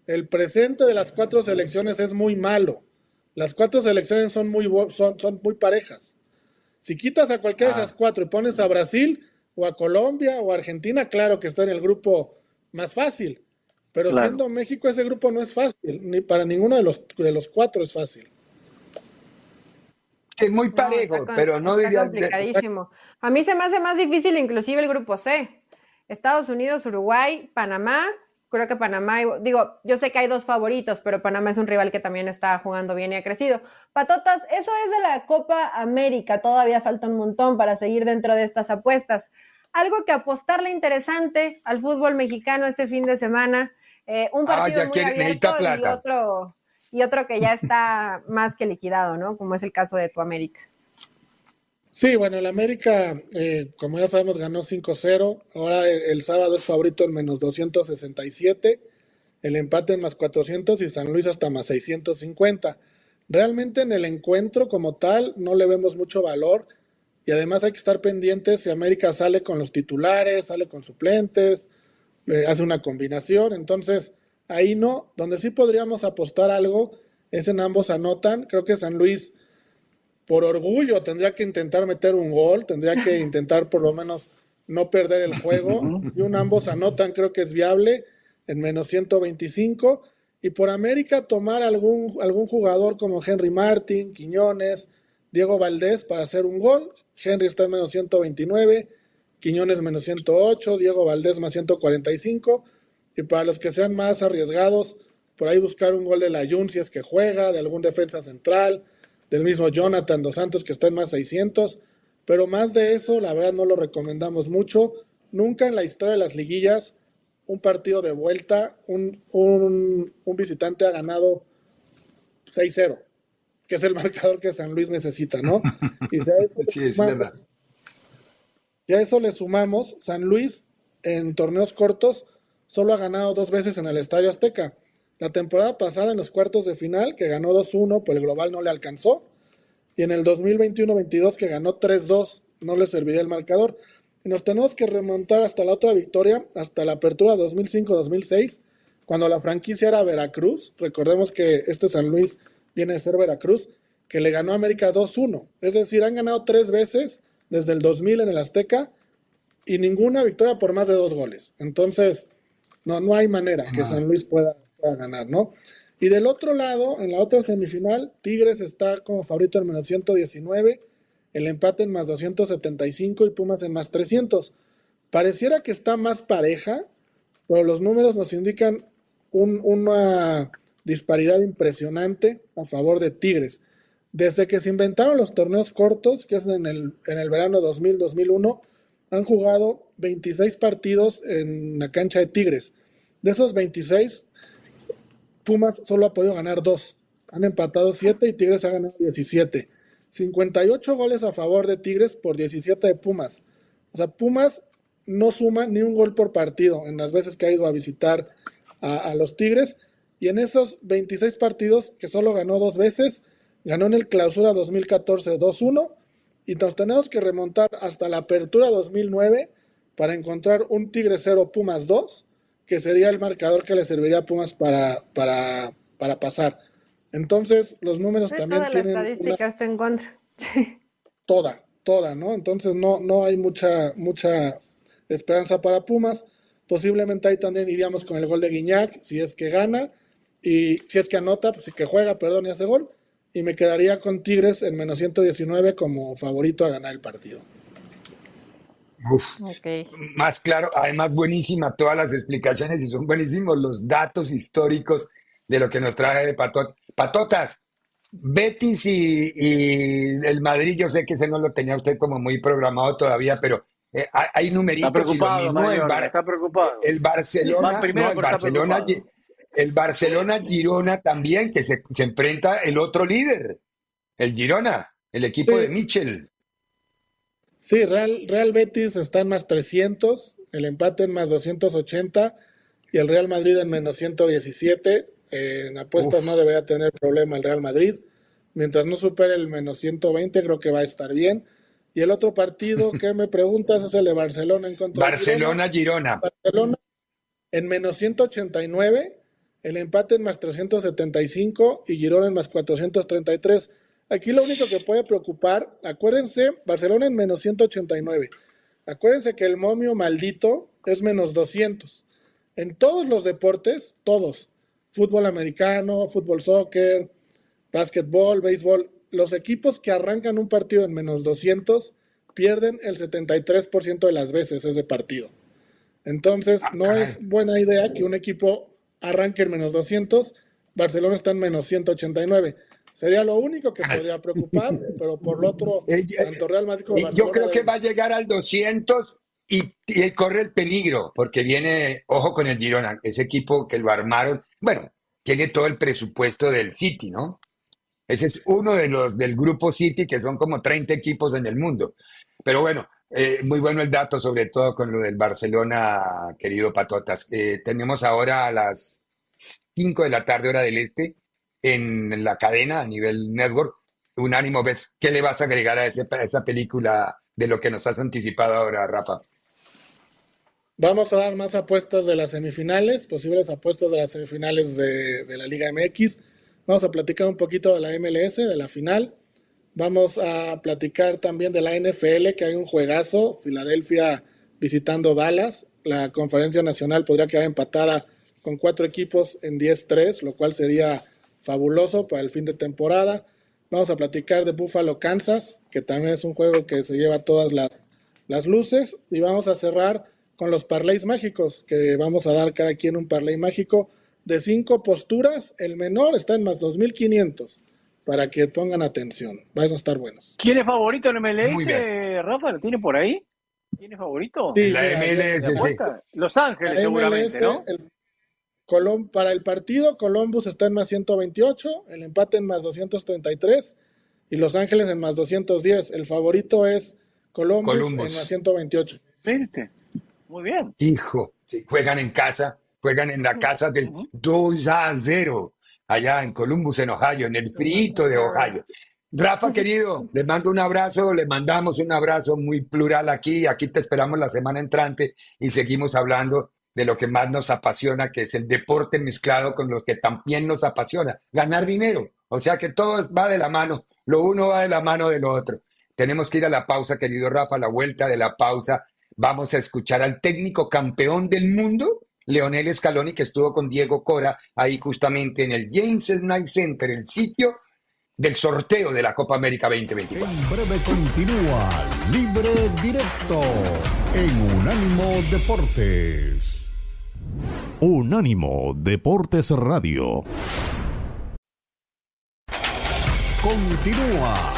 Speaker 12: el presente de las cuatro selecciones es muy malo. Las cuatro selecciones son muy, son, son muy parejas. Si quitas a cualquiera de
Speaker 5: Ah.
Speaker 12: esas cuatro y pones a Brasil o a Colombia o a Argentina, claro que está en el grupo más fácil. Pero
Speaker 7: Claro.
Speaker 12: siendo México ese grupo no es fácil, ni para ninguno de los, de los cuatro es fácil.
Speaker 5: Es muy parejo, pero no
Speaker 6: está
Speaker 5: diría.
Speaker 6: complicadísimo. A mí se me hace más difícil inclusive el grupo C. Estados Unidos, Uruguay, Panamá. Creo que Panamá, digo, yo sé que hay dos favoritos, pero Panamá es un rival que también está jugando bien y ha crecido. Patotas, eso es de la Copa América. Todavía falta un montón para seguir dentro de estas apuestas. Algo que apostarle interesante al fútbol mexicano este fin de semana. Eh, un
Speaker 5: Ah,
Speaker 6: partido
Speaker 5: ya
Speaker 6: muy
Speaker 5: quiere- necesita
Speaker 6: abierto y otro, y otro que ya está más que liquidado, ¿no? Como es el caso de tu América.
Speaker 12: Sí, bueno, el América, eh, como ya sabemos, ganó 5-0. Ahora el, sábado es favorito en menos 267. El empate en más 400 y San Luis hasta más 650. Realmente en el encuentro como tal no le vemos mucho valor. Y además hay que estar pendientes si América sale con los titulares, sale con suplentes, le hace una combinación. Entonces, ahí no. Donde sí podríamos apostar algo es en ambos anotan. Creo que San Luis por orgullo tendría que intentar meter un gol, tendría que intentar por lo menos no perder el juego. Y un ambos anotan, creo que es viable en menos 125. Y por América tomar algún, algún jugador como Henry Martin, Quiñones, Diego Valdés para hacer un gol. Henry está en menos 129, Quiñones menos 108, Diego Valdés más 145. Y para los que sean más arriesgados, por ahí buscar un gol de la Jun si es que juega, de algún defensa central, del mismo Jonathan Dos Santos que está en más 600, pero más de eso, la verdad no lo recomendamos mucho. Nunca en la historia de las liguillas, un partido de vuelta, un, un, un visitante ha ganado 6-0, que es el marcador que San Luis necesita, ¿no? Y si a eso le
Speaker 5: Sí,
Speaker 12: sumamos- si a eso le sumamos, San Luis en torneos cortos solo ha ganado dos veces en el Estadio Azteca. La temporada pasada en los cuartos de final, que ganó 2-1, pues el global no le alcanzó. Y en el 2021-22, que ganó 3-2, no le serviría el marcador. Y nos tenemos que remontar hasta la otra victoria, hasta la apertura 2005-2006, cuando la franquicia era Veracruz. Recordemos que este San Luis viene de ser Veracruz, que le ganó a América 2-1. Es decir, han ganado tres veces desde el 2000 en el Azteca y ninguna victoria por más de dos goles. Entonces, no, no hay manera que San Luis pueda, pueda ganar, ¿no? Y del otro lado, en la otra semifinal, Tigres está como favorito en menos 119, el empate en más 275 y Pumas en más 300. Pareciera que está más pareja, pero los números nos indican un- una disparidad impresionante a favor de Tigres. Desde que se inventaron los torneos cortos, que es en el, en el verano 2000-2001, han jugado 26 partidos en la cancha de Tigres. De esos 26, Pumas solo ha podido ganar dos. Han empatado 7 y Tigres ha ganado 17. 58 goles a favor de Tigres por 17 de Pumas. O sea, Pumas no suma ni un gol por partido en las veces que ha ido a visitar a, a los Tigres. Y en esos 26 partidos, que solo ganó dos veces, ganó en el clausura 2014 2-1. Y nos tenemos que remontar hasta la apertura 2009 para encontrar un Tigre 0 Pumas 2, que sería el marcador que le serviría a Pumas para, para, para pasar. Entonces, los números
Speaker 6: Sí,
Speaker 12: también
Speaker 6: toda la
Speaker 12: tienen una-
Speaker 6: estadística está en contra.
Speaker 12: toda, toda, ¿no? Entonces no, no hay mucha, mucha esperanza para Pumas. Posiblemente ahí también iríamos con el gol de Guiñac, si es que gana, y si es que anota, pues si que juega, perdón, y hace gol. Y me quedaría con Tigres en menos 119 como favorito a ganar el partido.
Speaker 5: Uf, más claro, además buenísima todas las explicaciones y son buenísimos los datos históricos de lo que nos trae de Patot. Patotas, Betis y, y el Madrid, yo sé que ese no lo tenía usted como muy programado todavía, pero eh, hay, numeritos
Speaker 7: Está
Speaker 5: y lo mismo el, Bar-
Speaker 7: está preocupado.
Speaker 5: el Barcelona,
Speaker 7: Va primero
Speaker 5: no, el
Speaker 7: está
Speaker 5: Barcelona,
Speaker 7: preocupado.
Speaker 5: El Barcelona Girona también, que se, se enfrenta el otro líder, el Girona, el equipo
Speaker 12: Sí.
Speaker 5: de Michel.
Speaker 12: Sí, Real, Real Betis está en más 300, el empate en más 280 y el Real Madrid en menos 117. Eh, en apuestas
Speaker 5: Uf.
Speaker 12: no debería tener problema el Real Madrid. Mientras no supere el menos 120, creo que va a estar bien. Y el otro partido que me preguntas es el de Barcelona en contra de
Speaker 5: Barcelona Girona.
Speaker 12: Barcelona en menos 189, el empate en más 375 y Girona en más 433. Aquí lo único que puede preocupar, acuérdense, Barcelona en menos 189. Acuérdense que el momio maldito es menos 200. En todos los deportes, todos, fútbol americano, fútbol soccer, básquetbol, béisbol, los equipos que arrancan un partido en menos 200 pierden el 73% de las veces ese partido. Entonces, no es buena idea que un equipo arranque en menos 200. Barcelona está en menos 189. Sería lo único que podría preocupar, pero por lo otro, tanto Real Madrid como
Speaker 5: Y
Speaker 12: Barcelona.
Speaker 5: yo creo que va a llegar al 200 y, y corre el peligro, porque viene, ojo con el Girona, ese equipo que lo armaron, bueno, tiene todo el presupuesto del City, ¿no? Ese es uno de los del grupo City, que son como 30 equipos en el mundo. Pero bueno, eh, muy bueno el dato, sobre todo con lo del Barcelona, querido Patotas. Eh, tenemos ahora a las 5 de la tarde, hora del este, en la cadena a nivel network. Unánimo, ¿ves qué le vas a agregar a, ese- a esa película de lo que nos has anticipado ahora, Rafa?
Speaker 12: Vamos a dar más apuestas de las semifinales, posibles apuestas de las semifinales de, de la Liga MX. Vamos a platicar un poquito de la MLS, de la final. Vamos a platicar también de la NFL, que hay un juegazo, Filadelfia visitando Dallas. La conferencia nacional podría quedar empatada con cuatro equipos en 10-3, lo cual sería fabuloso para el fin de temporada. Vamos a platicar de Buffalo, Kansas, que también es un juego que se lleva todas las, las luces. Y vamos a cerrar con los parlays mágicos, que vamos a dar cada quien un parlay mágico de cinco posturas. El menor está en más 2.500, para que pongan atención. Van a estar buenos.
Speaker 7: ¿Quién es favorito en MLS. Rafa? ¿Lo tiene por ahí? ¿Quién es favorito?
Speaker 12: Sí, La MLS.
Speaker 7: Los Ángeles,
Speaker 12: La
Speaker 7: seguramente,
Speaker 12: MLS,
Speaker 7: ¿no?
Speaker 12: el Colom- para el partido, Columbus está en más 128, el empate en más 233 y Los Ángeles en más 210. El favorito es Columbus,
Speaker 5: Columbus.
Speaker 12: en más 128.
Speaker 7: Viste. Muy bien.
Speaker 5: Hijo, sí, juegan en casa, juegan en la casa del 2 a 0, allá en Columbus, en Ohio, en el frío de Ohio. Rafa, querido, les mando un abrazo, le mandamos un abrazo muy plural aquí. Aquí te esperamos la semana entrante y seguimos hablando de lo que más nos apasiona, que es el deporte mezclado con lo que también nos apasiona, ganar dinero. O sea que todo va de la mano, lo uno va de la mano del otro. Tenemos que ir a la pausa, querido Rafa, a la vuelta de la pausa. Vamos a escuchar al técnico campeón del mundo, Leonel Scaloni, que estuvo con Diego Cora ahí justamente en el James Knight Center, el sitio del sorteo de la Copa América 2024.
Speaker 1: En breve continúa Libre Directo en Unánimo Deportes.
Speaker 11: Unánimo Deportes Radio.
Speaker 1: Continúa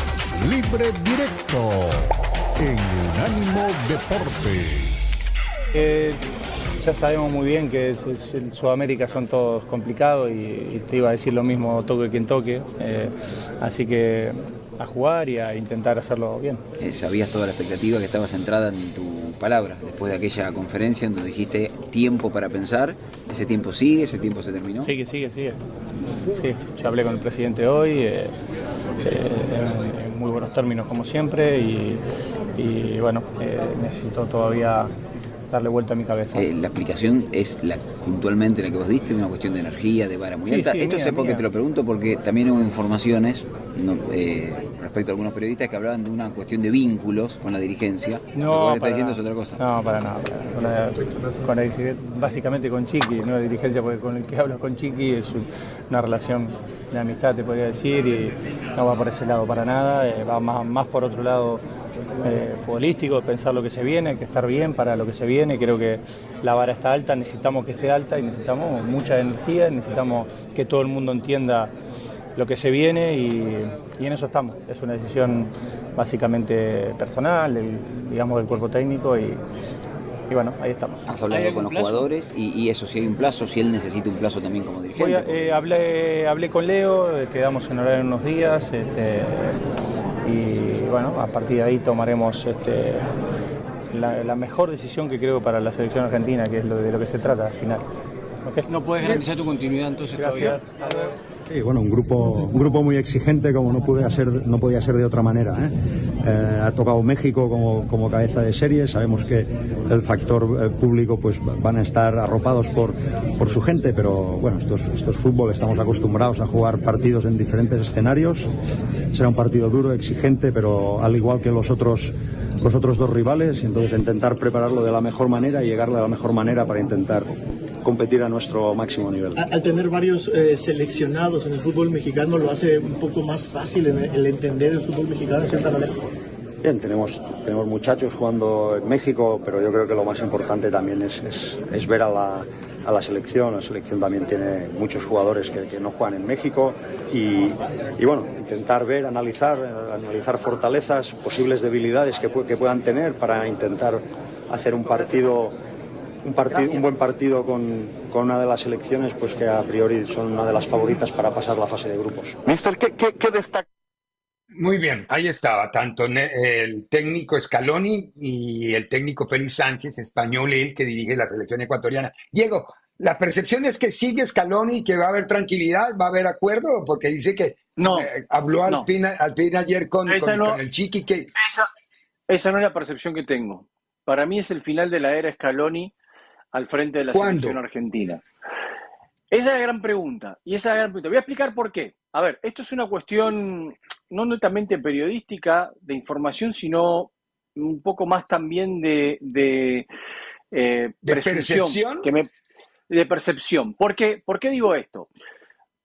Speaker 1: Libre Directo en Unánimo Deportes.
Speaker 13: Eh, ya sabemos muy bien que es- es- en Sudamérica son todos complicados y, y te iba a decir lo mismo toque quien toque. eh, así que a jugar y a intentar hacerlo bien.
Speaker 14: Eh, sabías toda la expectativa que estaba centrada en tu palabra, después de aquella conferencia en donde dijiste tiempo para pensar, ese tiempo sigue, ese tiempo se terminó.
Speaker 13: Sigue, sigue, sigue. Sí, ya hablé con el presidente hoy, eh, en, en muy buenos términos como siempre y, y, bueno, necesito todavía darle vuelta a mi cabeza.
Speaker 14: Eh, la explicación es la puntualmente la que vos diste, una cuestión de energía, de vara muy
Speaker 13: Sí,
Speaker 14: alta.
Speaker 13: sí,
Speaker 14: Esto
Speaker 13: mía,
Speaker 14: sé porque
Speaker 13: mía.
Speaker 14: te lo pregunto porque también hubo informaciones no, eh, respecto a algunos periodistas que hablaban de una cuestión de vínculos con la dirigencia. lo que
Speaker 13: No,
Speaker 14: le estás
Speaker 13: para
Speaker 14: diciendo es
Speaker 13: nada.
Speaker 14: otra cosa.
Speaker 13: No, para nada. para. Con la- la- básicamente con Chiqui, no de dirigencia, porque con el que hablo con Chiqui es un- una relación de amistad, te podría decir, y no va por ese lado para nada, eh, va más, más por otro lado eh, futbolístico, pensar lo que se viene, hay que estar bien para lo que se viene. Creo que la vara está alta, necesitamos que esté alta y necesitamos mucha energía, necesitamos que todo el mundo entienda lo que se viene y, y en eso estamos. Es una decisión básicamente personal, digamos, del cuerpo técnico y, y bueno, ahí estamos.
Speaker 14: Has hablado con los jugadores y, y eso, si hay un plazo, si él necesita un plazo también como dirigente.
Speaker 13: Voy a- eh, hablé, hablé con Leo, eh, quedamos en horario en unos días este, y bueno, a partir de ahí tomaremos este, la, la mejor decisión que creo para la selección argentina, que es lo de lo que se trata al final.
Speaker 15: ¿No puedes garantizar tu continuidad entonces
Speaker 13: Gracias.
Speaker 15: todavía?
Speaker 16: Sí, bueno, un grupo, un grupo muy exigente como no, pude hacer, no podía ser de otra manera. ¿eh? Eh, ha tocado México como, como cabeza de serie, sabemos que el factor eh, público pues van a estar arropados por, por su gente, pero bueno, esto es, esto es fútbol, estamos acostumbrados a jugar partidos en diferentes escenarios. Será un partido duro, exigente, pero al igual que los otros los otros dos rivales, y entonces intentar prepararlo de la mejor manera y llegar de la mejor manera para intentar competir a nuestro máximo nivel.
Speaker 17: Al tener varios eh, seleccionados en el fútbol mexicano, lo hace un poco más fácil en el entender el fútbol mexicano de cierta manera.
Speaker 16: Bien, tenemos, tenemos muchachos jugando en México, pero yo creo que lo más importante también es, es- es ver a la, a la selección. La selección también tiene muchos jugadores que, que no juegan en México y, y, bueno, intentar ver, analizar, analizar fortalezas, posibles debilidades que, que puedan tener para intentar hacer un partido. Un, partido, un buen partido con, con una de las selecciones pues que a priori son una de las favoritas para pasar la fase de grupos.
Speaker 5: Mister, ¿qué, qué, qué destaca? Muy bien, ahí estaba, tanto el técnico Scaloni y el técnico Félix Sánchez, español él, que dirige la selección ecuatoriana. Diego, la percepción es que sigue Scaloni que va a haber tranquilidad, va a haber acuerdo, porque dice que
Speaker 7: No,
Speaker 5: eh, habló
Speaker 7: no.
Speaker 5: Alpina, Alpina ayer con,
Speaker 7: Esa
Speaker 5: con-
Speaker 7: no-
Speaker 5: con el Chiqui, que
Speaker 7: Esa, esa no es la percepción que tengo. Para mí es el final de la era Scaloni al frente de la
Speaker 5: ¿Cuándo?
Speaker 7: selección argentina. Esa es la gran pregunta. Y esa es la gran pregunta. Voy a explicar por qué. A ver, esto es una cuestión no netamente periodística de información, sino un poco más también de, de, eh,
Speaker 5: ¿De percepción?
Speaker 7: que me- de percepción. ¿Por qué? ¿Por qué digo esto?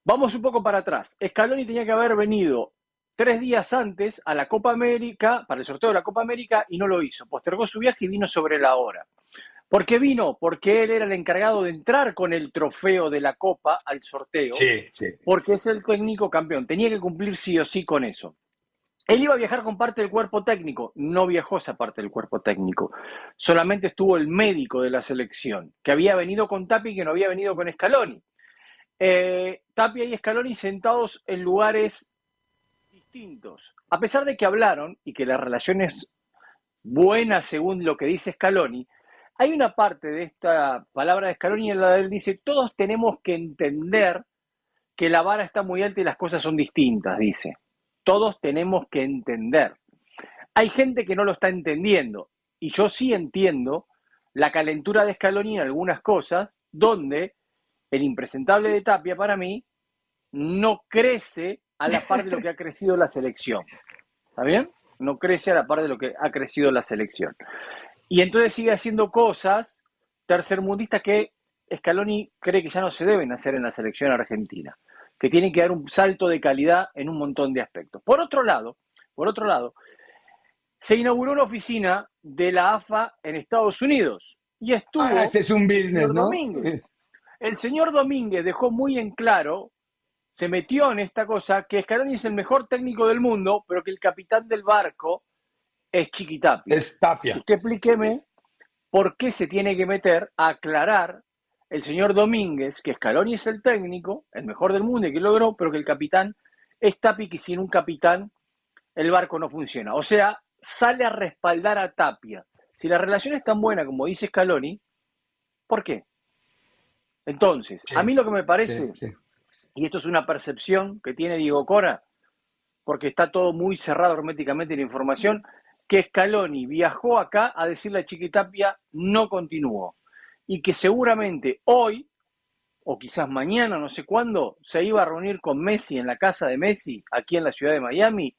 Speaker 7: Vamos un poco para atrás. Scaloni tenía que haber venido tres días antes a la Copa América, para el sorteo de la Copa América, y no lo hizo. Postergó su viaje y vino sobre la hora. ¿Por qué vino? Porque él era el encargado de entrar con el trofeo de la Copa al sorteo,
Speaker 5: sí, sí.
Speaker 7: porque es el técnico campeón. Tenía que cumplir sí o sí con eso. Él iba a viajar con parte del cuerpo técnico, no viajó esa parte del cuerpo técnico. Solamente estuvo el médico de la selección, que había venido con Tapi y que no había venido con Scaloni. Eh, Tapia y Scaloni sentados en lugares distintos. A pesar de que hablaron y que la relación es buena según lo que dice Scaloni, hay una parte de esta palabra de Scaloni en la de él dice, todos tenemos que entender que la vara está muy alta y las cosas son distintas, dice. Todos tenemos que entender. Hay gente que no lo está entendiendo y yo sí entiendo la calentura de Scaloni en algunas cosas donde el impresentable de Tapia para mí no crece a la par de lo que ha crecido la selección. ¿Está bien? No crece a la par de lo que ha crecido la selección. Y entonces sigue haciendo cosas tercermundistas que Scaloni cree que ya no se deben hacer en la selección argentina, que tienen que dar un salto de calidad en un montón de aspectos. Por otro lado, por otro lado, se inauguró una oficina de la AFA en Estados Unidos y estuvo
Speaker 5: Ah, ese es un business, ¿no?
Speaker 7: Domínguez. El señor Domínguez dejó muy en claro, se metió en esta cosa, que Scaloni es el mejor técnico del mundo, pero que el capitán del barco es Chiquitapia.
Speaker 5: Es Tapia.
Speaker 7: Usted explíqueme por qué se tiene que meter a aclarar el señor Domínguez que Scaloni es el técnico, el mejor del mundo y que logró, pero que el capitán es Tapia y que sin un capitán el barco no funciona. O sea, sale a respaldar a Tapia. Si la relación es tan buena como dice Scaloni, ¿por qué? Entonces, a mí lo que me parece,
Speaker 5: Sí, sí.
Speaker 7: y esto es una percepción que tiene Diego Cora, porque está todo muy cerrado herméticamente en la información, que Scaloni viajó acá a decirle a Chiquitapia no continuó. Y que seguramente hoy, o quizás mañana, no sé cuándo, se iba a reunir con Messi en la casa de Messi, aquí en la ciudad de Miami,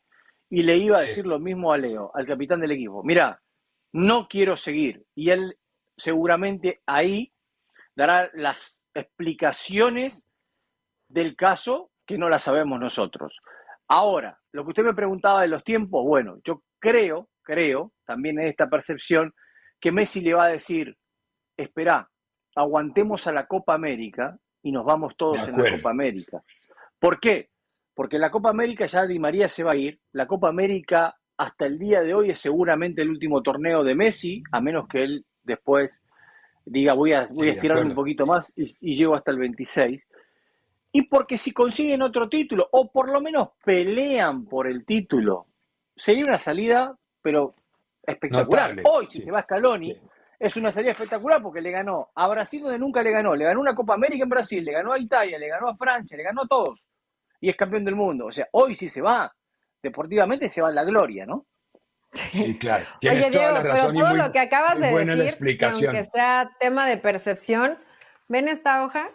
Speaker 7: y le iba a
Speaker 5: Sí.
Speaker 7: decir lo mismo a Leo, al capitán del equipo. Mira, no quiero seguir. Y él seguramente ahí dará las explicaciones del caso que no las sabemos nosotros. Ahora, lo que usted me preguntaba de los tiempos, bueno, yo creo, creo, también en esta percepción, que Messi le va a decir, espera, aguantemos a la Copa América y nos vamos todos en la. Copa América. ¿Por qué? Porque la Copa América ya Di María se va a ir. La Copa América hasta el día de hoy es seguramente el último torneo de Messi, a menos que él después diga voy a, voy
Speaker 5: Sí,
Speaker 7: a
Speaker 5: de
Speaker 7: estirarme un poquito más y, y llego hasta el 26. Y porque si consiguen otro título, o por lo menos pelean por el título, sería una salida, pero espectacular.
Speaker 5: Notable,
Speaker 7: Hoy, si
Speaker 5: sí.
Speaker 7: se va Scaloni, es una salida espectacular porque le ganó a Brasil donde nunca le ganó. Le ganó una Copa América en Brasil, le ganó a Italia, le ganó a Francia, le ganó a todos. Y es campeón del mundo. O sea, hoy si se va, deportivamente se va en la gloria, ¿no?
Speaker 5: Sí, claro. Tienes
Speaker 6: Oye,
Speaker 5: toda
Speaker 6: Diego,
Speaker 5: la
Speaker 6: pero
Speaker 5: razón y
Speaker 6: todo
Speaker 5: muy,
Speaker 6: lo que acabas de
Speaker 5: buena la
Speaker 6: decir, que
Speaker 5: explicación.
Speaker 6: aunque sea tema de percepción, ven esta hoja,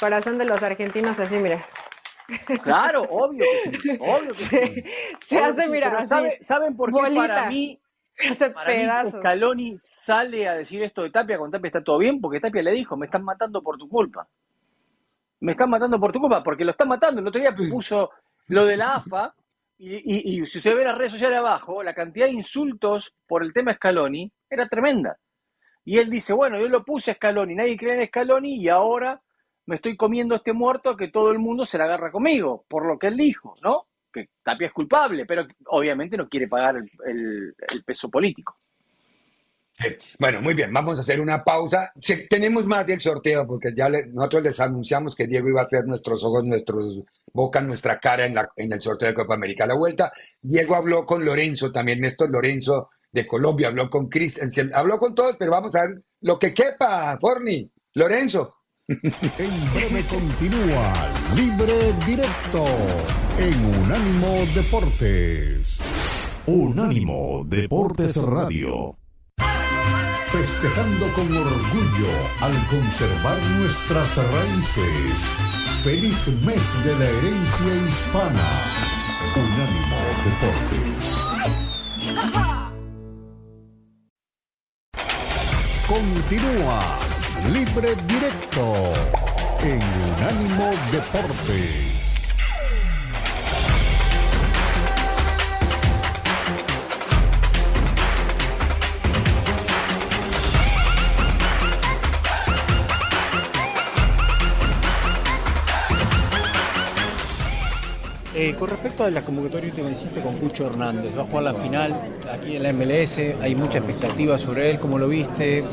Speaker 6: corazón de los argentinos así, mira.
Speaker 7: Claro, obvio que sí, obvio que sí.
Speaker 6: Se
Speaker 7: Obvio
Speaker 6: hace,
Speaker 7: sí,
Speaker 6: mira, así,
Speaker 7: ¿sabe- ¿Saben por qué
Speaker 6: bolita.
Speaker 7: para mí,
Speaker 6: Se hace
Speaker 7: para mí
Speaker 6: pedazos.
Speaker 7: Scaloni sale a decir esto de Tapia, con Tapia está todo bien? Porque Tapia le dijo, me están matando por tu culpa. Me están matando por tu culpa, porque lo están matando. El otro día puso lo de la AFA, y, y- y si usted ve las redes sociales abajo, la cantidad de insultos por el tema Scaloni era tremenda. Y él dice, bueno, yo lo puse a Scaloni, nadie cree en Scaloni y ahora me estoy comiendo este muerto que todo el mundo se la agarra conmigo, por lo que él dijo, ¿no? Que Tapia es culpable, pero obviamente no quiere pagar el, peso político.
Speaker 5: Bueno, muy bien, vamos a hacer una pausa. Tenemos más del sorteo porque ya nosotros les anunciamos que Diego iba a hacer nuestros ojos, nuestros boca, nuestra cara en el sorteo de Copa América. A la vuelta, Diego habló con Lorenzo, también Néstor Lorenzo de Colombia, habló con Cristian, habló con todos, pero vamos a ver lo que quepa, Forni. Lorenzo.
Speaker 1: En breve continúa Libre Directo en Unánimo Deportes.
Speaker 11: Unánimo Deportes Radio.
Speaker 1: Festejando con orgullo al conservar nuestras raíces. Feliz mes de la herencia hispana. Unánimo Deportes. Continúa Libre Directo en Unánimo Deportes.
Speaker 15: Eh, con respecto a la convocatoria que me hiciste con Pucho Hernández, va a jugar la final aquí en la MLS, hay mucha expectativa sobre él, ¿cómo lo viste?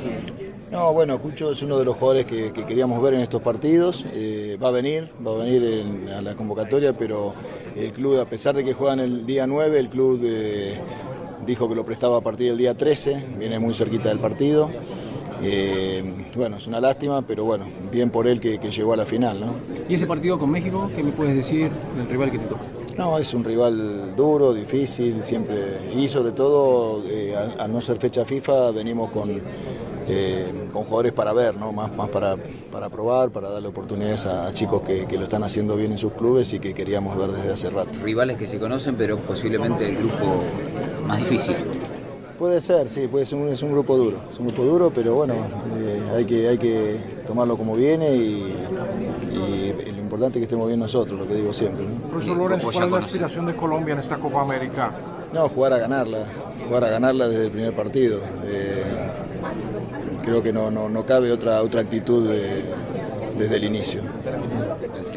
Speaker 18: No, bueno, Cucho es uno de los jugadores que, que queríamos ver en estos partidos. Eh, va a venir, va a venir en- a la convocatoria, pero el club, a pesar de que juegan el día 9, el club eh, dijo que lo prestaba a partir del día 13, viene muy cerquita del partido. Eh, bueno, es una lástima, pero bueno, bien por él que, que llegó a la final, ¿no?
Speaker 15: ¿Y ese partido con México, qué me puedes decir del rival que te toca?
Speaker 18: No, es un rival duro, difícil, siempre. Y sobre todo, eh, al, al no ser fecha FIFA, venimos con, eh, con jugadores para ver, ¿no? más, más para, para probar, para darle oportunidades a, a chicos que, que lo están haciendo bien en sus clubes y que queríamos ver desde hace rato.
Speaker 14: Rivales que se conocen, pero posiblemente el grupo más difícil.
Speaker 18: Puede ser, sí, puede ser un, es un grupo duro, es un grupo duro, pero bueno, eh, hay, que, hay que tomarlo como viene y, y lo importante es que estemos bien nosotros, lo que digo siempre. ¿no?
Speaker 19: Profesor Lorenzo, ¿cuál es la aspiración de Colombia en esta Copa América?
Speaker 18: No, jugar a ganarla, jugar a ganarla desde el primer partido. Eh, creo que no, no, no cabe otra, otra actitud de- desde el inicio.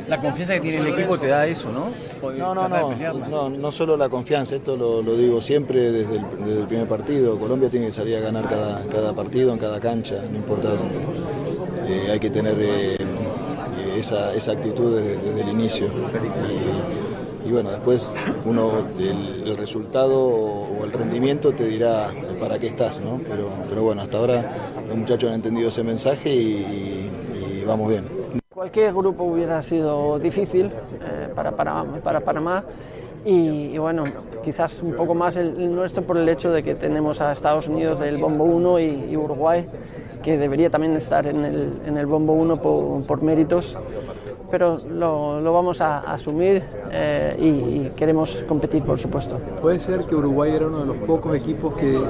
Speaker 15: La confianza que tiene el equipo te da eso, ¿no?
Speaker 18: No, no, no, no, no solo la confianza, esto lo, lo digo siempre desde el, desde el primer partido. Colombia tiene que salir a ganar cada, cada partido en cada cancha, no importa dónde. Eh, hay que tener eh, eh, esa, esa actitud desde, desde el inicio. Y, y bueno, después uno, el, el resultado o el rendimiento te dirá para qué estás, ¿no? Pero, pero bueno, hasta ahora los muchachos han entendido ese mensaje y, vamos bien.
Speaker 20: Cualquier grupo hubiera sido difícil eh, para, para, para Panamá y, bueno, quizás un poco más el, nuestro por el hecho de que tenemos a Estados Unidos del Bombo 1 y, y Uruguay, que debería también estar en el, en el Bombo 1 por, por méritos, pero lo, lo vamos a asumir eh, y, y queremos competir, por supuesto.
Speaker 21: ¿Puede ser que Uruguay era uno de los pocos equipos que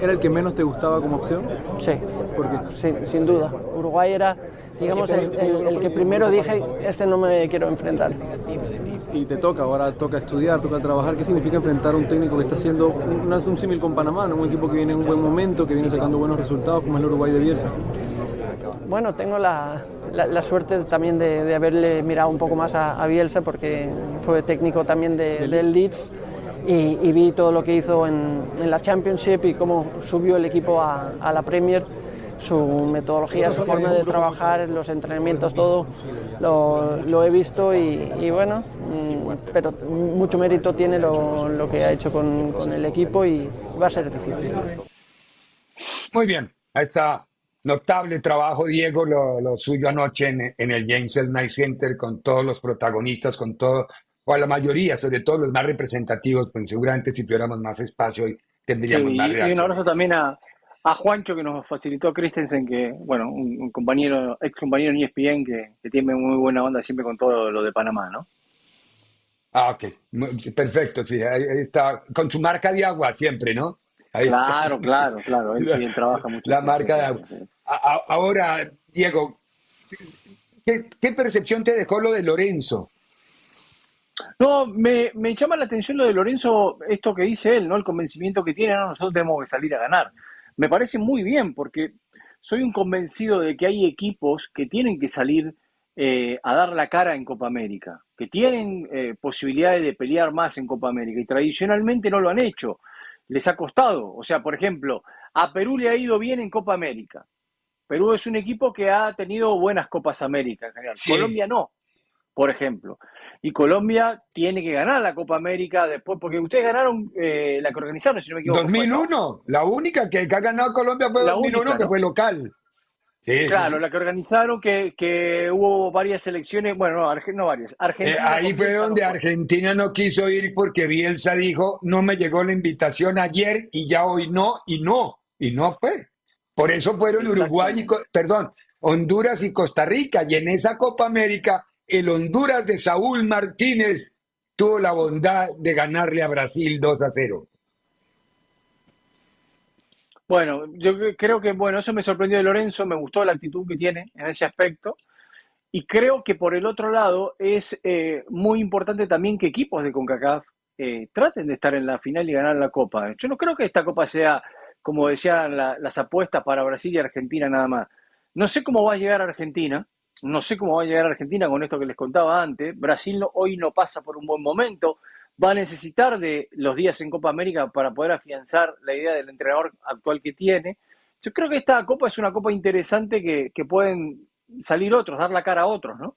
Speaker 21: era el que menos te gustaba como opción?
Speaker 20: Sí, sin, sin duda. Uruguay era, digamos, el, el- el que primero dije, este no me quiero enfrentar.
Speaker 21: Y te toca, ahora toca estudiar, toca trabajar. ¿Qué significa enfrentar a un técnico que está haciendo un, un símil con Panamá, ¿no? un equipo que viene en un buen momento, que viene sacando buenos resultados, como es el Uruguay de Bielsa?
Speaker 20: Bueno, tengo la, la- la suerte también de, de haberle mirado un poco más a, a Bielsa porque fue técnico también de- del Leeds y, y vi todo lo que hizo en, en la Championship y cómo subió el equipo a, a la Premier, su metodología, su forma de trabajar, los entrenamientos, todo lo, lo he visto y, y bueno, mm, pero mucho mérito tiene lo, lo que ha hecho con, con el equipo y va a ser difícil.
Speaker 5: Muy bien, ahí está. Notable trabajo, Diego, lo, lo suyo anoche en, en el James L. Knight Center con todos los protagonistas, con todo, o a la mayoría, sobre todo los más representativos, pues seguramente si tuviéramos más espacio hoy
Speaker 7: Sí,
Speaker 5: tendríamos
Speaker 7: y,
Speaker 5: más
Speaker 7: y un abrazo también a, a Juancho que nos facilitó Christensen, que, bueno, un, un compañero, ex compañero en ESPN que, que tiene muy buena onda siempre con todo lo de Panamá, ¿no?
Speaker 5: Ah, ok, perfecto, sí, ahí, está, con su marca de agua siempre, ¿no? Ahí está.
Speaker 7: Claro, claro, claro. Él sí, él trabaja mucho.
Speaker 5: La
Speaker 7: sí,
Speaker 5: marca
Speaker 7: sí,
Speaker 5: de
Speaker 7: sí,
Speaker 5: agua. Ahora, Diego, ¿qué, percepción te dejó lo de Lorenzo?
Speaker 7: No, me, me llama la atención lo de Lorenzo, esto que dice él, ¿no? El convencimiento que tiene, no, nosotros tenemos que salir a ganar. Me parece muy bien, porque soy un convencido de que hay equipos que tienen que salir eh, a dar la cara en Copa América, que tienen eh, posibilidades de pelear más en Copa América y tradicionalmente no lo han hecho. Les ha costado. O sea, por ejemplo, a Perú le ha ido bien en Copa América. Perú es un equipo que ha tenido buenas Copas América en general. Colombia no, por ejemplo. Y Colombia tiene que ganar la Copa América después, porque ustedes ganaron eh, la que organizaron, si no me equivoco. fue, ¿no?
Speaker 5: 2001, la única que, que ha ganado Colombia fue
Speaker 7: La
Speaker 5: 2001,
Speaker 7: única,
Speaker 5: que fue local. Sí,
Speaker 7: Claro,
Speaker 5: sí.
Speaker 7: la que organizaron, que, que hubo varias selecciones, bueno, no, Arge- no varias.
Speaker 5: Eh,
Speaker 7: Argentina
Speaker 5: ahí
Speaker 7: con
Speaker 5: fue donde. Argentina no quiso ir porque Bielsa dijo, no me llegó la invitación ayer y ya hoy no, y no, y no fue. Por eso fueron Uruguay y, perdón, Honduras y Costa Rica. Y en esa Copa América, el Honduras de Saúl Martínez tuvo la bondad de ganarle a Brasil 2 a 0.
Speaker 7: Bueno, yo cre- creo que, bueno, eso me sorprendió de Lorenzo, me gustó la actitud que tiene en ese aspecto. Y creo que por el otro lado es eh, muy importante también que equipos de CONCACAF eh, traten de estar en la final y ganar la Copa. Yo no creo que esta Copa sea, como decían la- las apuestas para Brasil y Argentina nada más. No sé cómo va a llegar Argentina, no sé cómo va a llegar Argentina con esto que les contaba antes. Brasil no- hoy no pasa por un buen momento, va a necesitar de los días en Copa América para poder afianzar la idea del entrenador actual que tiene. Yo creo que esta Copa es una Copa interesante que, que pueden salir otros, dar la cara a otros, ¿no?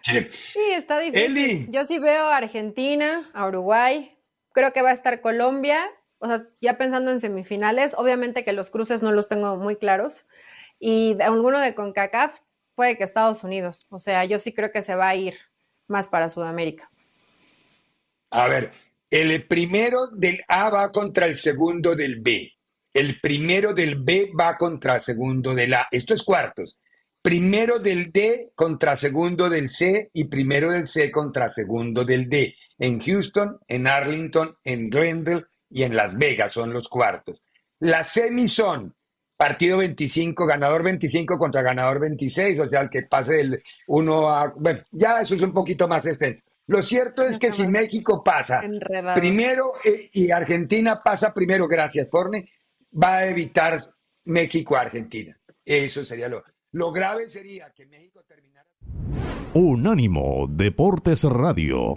Speaker 5: Sí.
Speaker 6: Sí, está difícil.
Speaker 5: Eli.
Speaker 6: Yo sí veo a Argentina, a Uruguay, creo que va a estar Colombia o sea, ya pensando en semifinales, obviamente que los cruces no los tengo muy claros. Y alguno de CONCACAF puede que Estados Unidos. O sea, yo sí creo que se va a ir más para Sudamérica.
Speaker 5: A ver, el primero del A va contra el segundo del B. El primero del B va contra el segundo del A. Esto es cuartos. Primero del D contra segundo del C y primero del C contra segundo del D. En Houston, en Arlington, en Glendale y en Las Vegas son los cuartos. Las semis son partido 25, ganador 25 contra ganador 26, o sea, el que pase del 1 a... Bueno, ya eso es un poquito más extenso. Lo cierto es que si México pasa primero eh, y Argentina pasa primero, gracias, Forne, va a evitar México-Argentina. Eso sería lo... Lo grave sería que México terminara...
Speaker 11: Unánimo Deportes Radio.